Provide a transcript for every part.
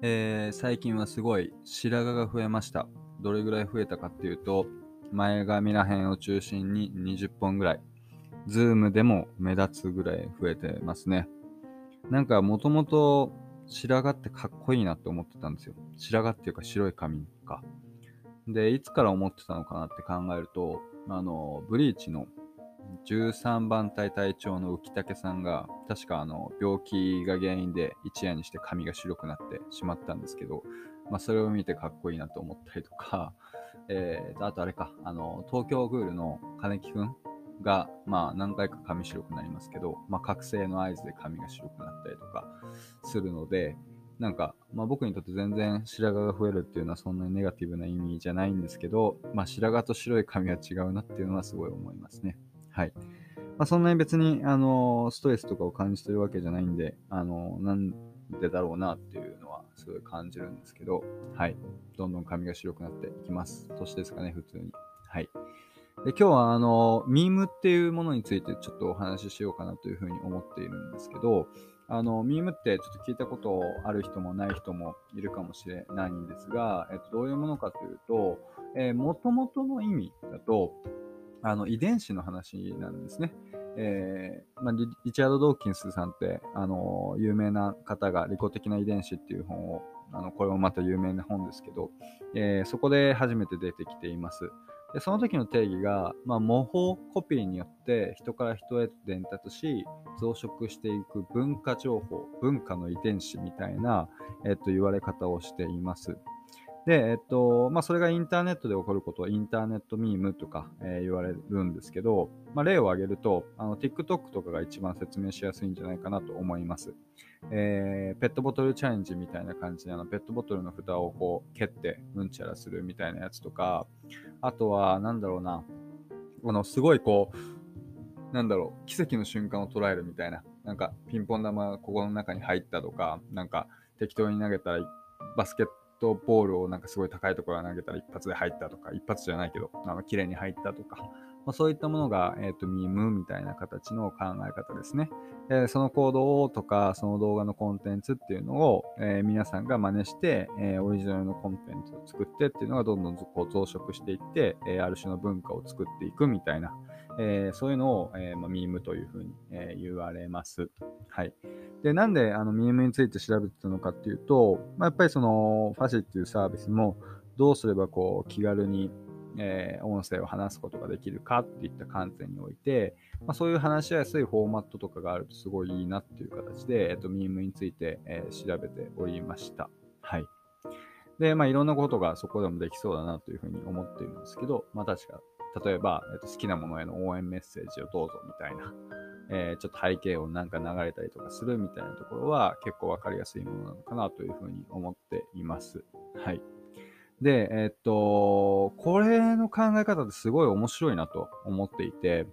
えー、最近はすごい白髪が増えました。どれぐらい増えたかっていうと、前髪ら辺を中心に20本ぐらい。ズームでも目立つぐらい増えてますね。なんかもともと白髪ってかっこいいなって思ってたんですよ。白髪っていうか白い髪か。で、いつから思ってたのかなって考えると、あの、ブリーチの13番隊隊長の浮竹さんが、確かあの、病気が原因で一夜にして髪が白くなってしまったんですけど、まあ、それを見てかっこいいなと思ったりとか、えー、あとあれか、あの、東京グールの金木くんが、まあ、何回か髪白くなりますけど、まあ、覚醒の合図で髪が白くなったりとかするので、なんか、まあ、僕にとって全然白髪が増えるっていうのはそんなにネガティブな意味じゃないんですけど、まあ、白髪と白い髪は違うなっていうのはすごい思いますね。はい。まあ、そんなに別に、あの、ストレスとかを感じてるわけじゃないんで、あの、なんでだろうなっていうのはすごい感じるんですけど、はい。どんどん髪が白くなっていきます。年ですかね、普通に。はい。で今日はあの、ミームっていうものについてちょっとお話ししようかなというふうに思っているんですけど、あの、ミームってちょっと聞いたことある人もない人もいるかもしれないんですが、えっと、どういうものかというと、えー、元々の意味だと、あの、遺伝子の話なんですね。えーまあ、リチャード・ドーキンスさんって、あの有名な方が「利己的な遺伝子」っていう本をあのこれもまた有名な本ですけど、えー、そこで初めて出てきています。でその時の定義が、まあ、模倣コピーによって人から人へ伝達し増殖していく文化情報文化の遺伝子みたいな、えっと、言われ方をしています。で、えっと、まあ、それがインターネットで起こることをインターネットミームとか、えー、言われるんですけど、まあ、例を挙げると、あの、TikTok とかが一番説明しやすいんじゃないかなと思います。えー、ペットボトルチャレンジみたいな感じで、あの、ペットボトルの蓋をこう、蹴って、うんちゃらするみたいなやつとか、あとは、なんだろうな、この、すごいこう、なんだろう、奇跡の瞬間を捉えるみたいな、なんか、ピンポン玉がここの中に入ったとか、なんか、適当に投げたら、バスケットトボールをなんかすごい高いところから投げたら一発で入ったとか、一発じゃないけど、あの綺麗に入ったとか、まあ、そういったものが、えっ、ー、と、ミームみたいな形の考え方ですね。えその行動とか、その動画のコンテンツっていうのを、えー、皆さんが真似して、えー、オリジナルのコンテンツを作ってっていうのがどんどんこう増殖していって、えある種の文化を作っていくみたいな、えそういうのを、えまあ、ミームというふうに、え言われます。はい。で、なんであのミームについて調べてたのかっていうと、まあ、やっぱりそのファシっていうサービスもどうすればこう気軽に、えー、音声を話すことができるかっていった観点において、まあ、そういう話しやすいフォーマットとかがあるとすごいいいなっていう形で、えっ、と、ミームについて、えー、調べておりました。はい。で、まあいろんなことがそこでもできそうだなというふうに思っているんですけど、まあ確か、例えば、えっと、好きなものへの応援メッセージをどうぞみたいな、えー、ちょっと背景音なんか流れたりとかするみたいなところは結構わかりやすいものなのかなというふうに思っています。はい。で、え、っと、これの考え方ってすごい面白いなと思っていて、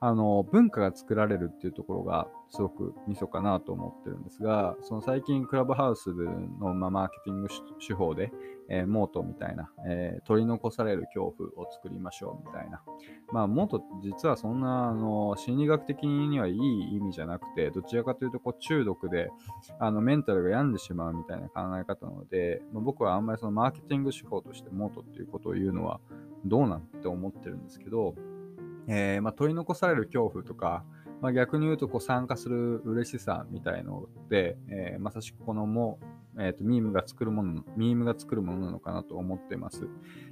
あの、文化が作られるっていうところがすごくミソかなと思ってるんですが、その最近クラブハウスの、まあ、マーケティング手法で、えー、モートみたいな、えー、取り残される恐怖を作りましょうみたいな。まあ、モート実はそんな、あの、心理学的にはいい意味じゃなくて、どちらかというと、こう、中毒で、あの、メンタルが病んでしまうみたいな考え方なので、まあ、僕はあんまりそのマーケティング手法としてモートっていうことを言うのはどうなんて思ってるんですけど、えー、まあ、取り残される恐怖とか、まあ、逆に言うとこう参加する嬉しさみたいので、えー、まさしくこのも、えーと、ミームが作るもの、ミームが作るものなのかなと思っています。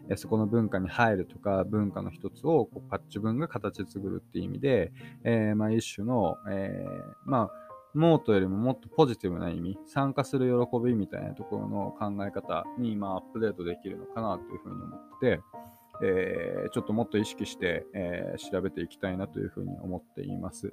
えー、そこの文化に入るとか、文化の一つをこう自分が形作るっていう意味で、えまあ、一種の、えまあ、モートよりももっとポジティブな意味、参加する喜びみたいなところの考え方に、まあ、アップデートできるのかなというふうに思って、えー、ちょっともっと意識して、えー、調べていきたいなというふうに思っています。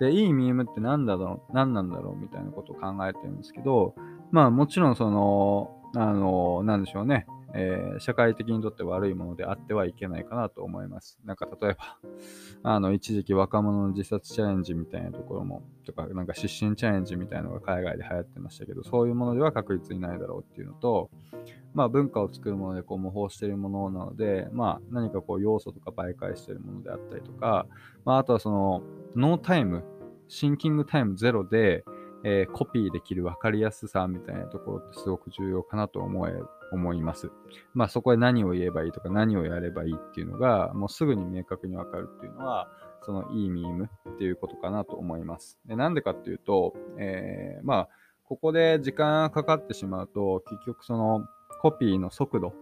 で、いいミームって何だろう、何なんだろうみたいなことを考えてるんですけど、まあもちろんその、あの、なんでしょうね。えー、社会的にとって悪いものであってはいけないかなと思います。なんか例えば、あの、一時期若者の自殺チャレンジみたいなところも、とか、なんか失神チャレンジみたいなのが海外で流行ってましたけど、そういうものでは確実にないだろうっていうのと、まあ文化を作るものでこう模倣しているものなので、まあ何かこう要素とか媒介しているものであったりとか、まああとはその、ノータイム、シンキングタイムゼロで、えー、コピーできる分かりやすさみたいなところってすごく重要かなと思え思います。まあそこで何を言えばいいとか何をやればいいっていうのがもうすぐに明確に分かるっていうのはそのいいミームっていうことかなと思います。でなんでかっていうと、えー、まあここで時間がかかってしまうと結局そのコピーの速度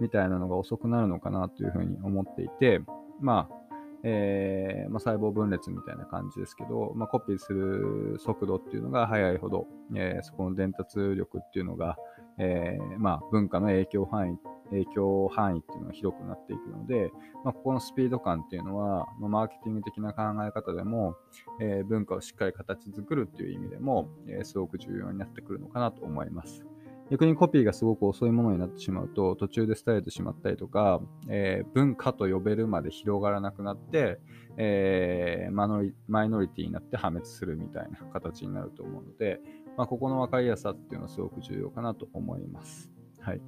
みたいなのが遅くなるのかなというふうに思っていて、まあえー、まあ、細胞分裂みたいな感じですけど、まあ、コピーする速度っていうのが速いほど、えー、そこの伝達力っていうのが、えー、まあ、文化の影響範囲、影響範囲っていうのが広くなっていくので、まあ、ここのスピード感っていうのは、まあ、マーケティング的な考え方でも、え文化をしっかり形作るっていう意味でも、えすごく重要になってくるのかなと思います。逆にコピーがすごく遅いものになってしまうと、途中で廃れてしまったりとか、えー、文化と呼べるまで広がらなくなって、えー、マノリマイノリティになって破滅するみたいな形になると思うので、まあ、ここの分かりやすさっていうのはすごく重要かなと思います。はい。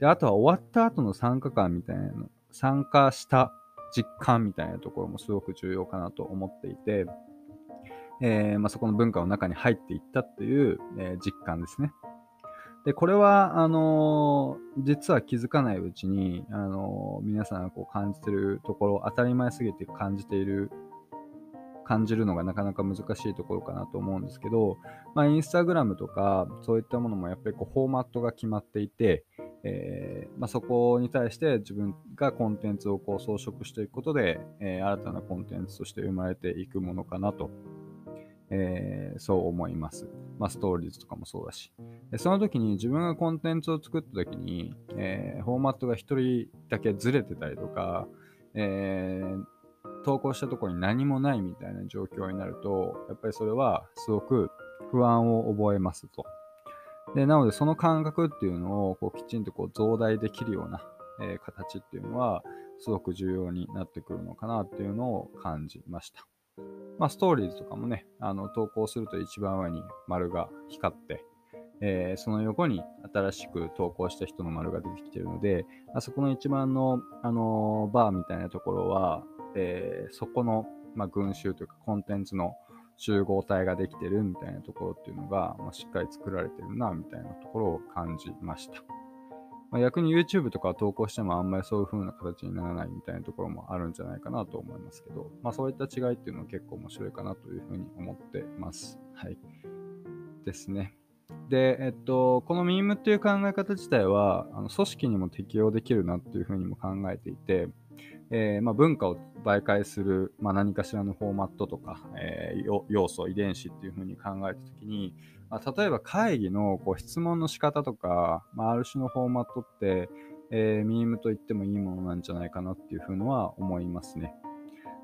で、あとは終わった後の参加感みたいなの、参加した実感みたいなところもすごく重要かなと思っていて、えーまあ、そこの文化の中に入っていったっていう、えー、実感ですね。で、これは、あのー、実は気づかないうちに、あのー、皆さんがこう感じてるところ、当たり前すぎて感じている、感じるのがなかなか難しいところかなと思うんですけど、まあ、インスタグラムとか、そういったものもやっぱりこうフォーマットが決まっていて、えー、まあ、そこに対して自分がコンテンツをこう装飾していくことで、えー、新たなコンテンツとして生まれていくものかなとえー、そう思います。まあ、ストーリーズとかもそうだし。その時に自分がコンテンツを作った時に、えー、フォーマットが1人だけずれてたりとか、えー、投稿したところに何もないみたいな状況になると、やっぱりそれはすごく不安を覚えますと。でなので、その感覚っていうのをこうきちんとこう増大できるような、えー、形っていうのは、すごく重要になってくるのかなっていうのを感じました。まあ、ストーリーズとかもね、あの投稿すると一番上に丸が光って、えー、その横に新しく投稿した人の丸が出てきてるので、あそこの一番の、あのー、バーみたいなところは、えー、そこの、まあ、群衆というかコンテンツの集合体ができてるみたいなところっていうのが、まあ、しっかり作られてるな、みたいなところを感じました。まあ、逆に YouTube とか投稿してもあんまりそういう風な形にならないみたいなところもあるんじゃないかなと思いますけど、まあそういった違いっていうのは結構面白いかなというふうに思ってます。はい。ですね。で、えっと、このミームっていう考え方自体は、あの組織にも適用できるなっていうふうにも考えていて、えー、まあ、文化を媒介する、まあ、何かしらのフォーマットとか、えー、要素、遺伝子っていうふうに考えたときに、まあ、例えば会議のこう質問の仕方とか、まあ、ある種のフォーマットって、えー、ミームと言ってもいいものなんじゃないかなっていうふうのは思いますね。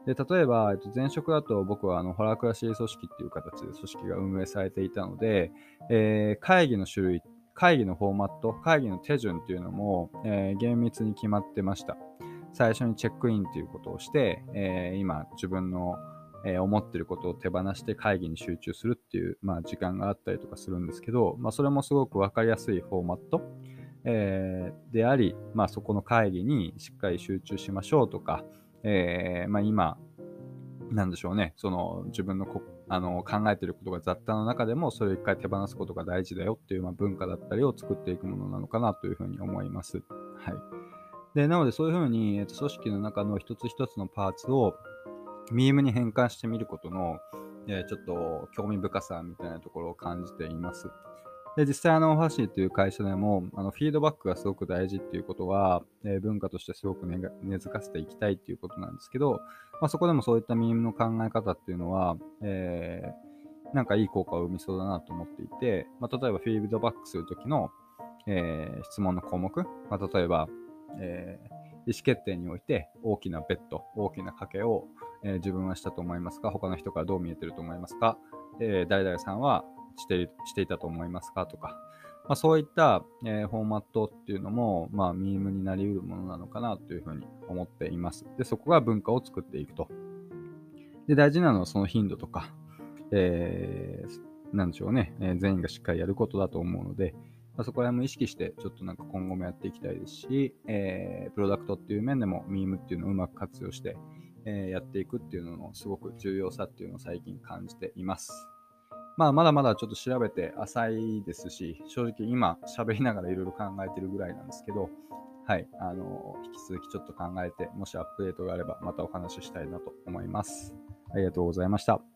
で例えば、えっと、前職だと僕はあのホラークラシー組織っていう形で組織が運営されていたので、えー、会議の種類、会議のフォーマット、会議の手順っていうのも、えー、厳密に決まってました。最初にチェックインということをして、えー、今自分の、えー、思ってることを手放して会議に集中するっていう、まあ、時間があったりとかするんですけど、まあ、それもすごく分かりやすいフォーマット、えー、であり、まあ、そこの会議にしっかり集中しましょうとか、えーまあ、今、なんでしょうね、その自分のこあの考えていることが雑多の中でもそれを一回手放すことが大事だよっていう、まあ、文化だったりを作っていくものなのかなというふうに思います。はい。で、なのでそういうふうに、えっと、組織の中の一つ一つのパーツをミームに変換してみることの、えー、ちょっと興味深さみたいなところを感じています。で、実際あの、ファシーという会社でも、あの、フィードバックがすごく大事っていうことは、えー、文化としてすごく根根付かせていきたいっていうことなんですけど、まあ、そこでもそういったミームの考え方っていうのは、えー、なんかいい効果を生みそうだなと思っていて、まあ、例えばフィードバックするときの、えー、質問の項目、まあ、例えば、え、意思決定において大きなベッド、大きな賭けを、え、自分はしたと思いますか？他の人からどう見えてると思いますか、え、誰々さんはしてしていたと思いますか？とか、まあ、そういった、えー、フォーマットっていうのも、まあ、ミームになりうるものなのかなというふうに思っています。で、そこが文化を作っていくと。で、大事なのはその頻度とか、えー、なんでしょうね、えー、全員がしっかりやることだと思うので、まあ、そこら辺も意識して、ちょっとなんか今後もやっていきたいですし、えー、プロダクトっていう面でも、ミームっていうのをうまく活用して、えー、やっていくっていうののすごく重要さっていうのを最近感じています。まあ、まだまだちょっと調べて浅いですし、正直今喋りながらいろいろ考えてるぐらいなんですけど、はい、あの、引き続きちょっと考えて、もしアップデートがあればまたお話ししたいなと思います。ありがとうございました。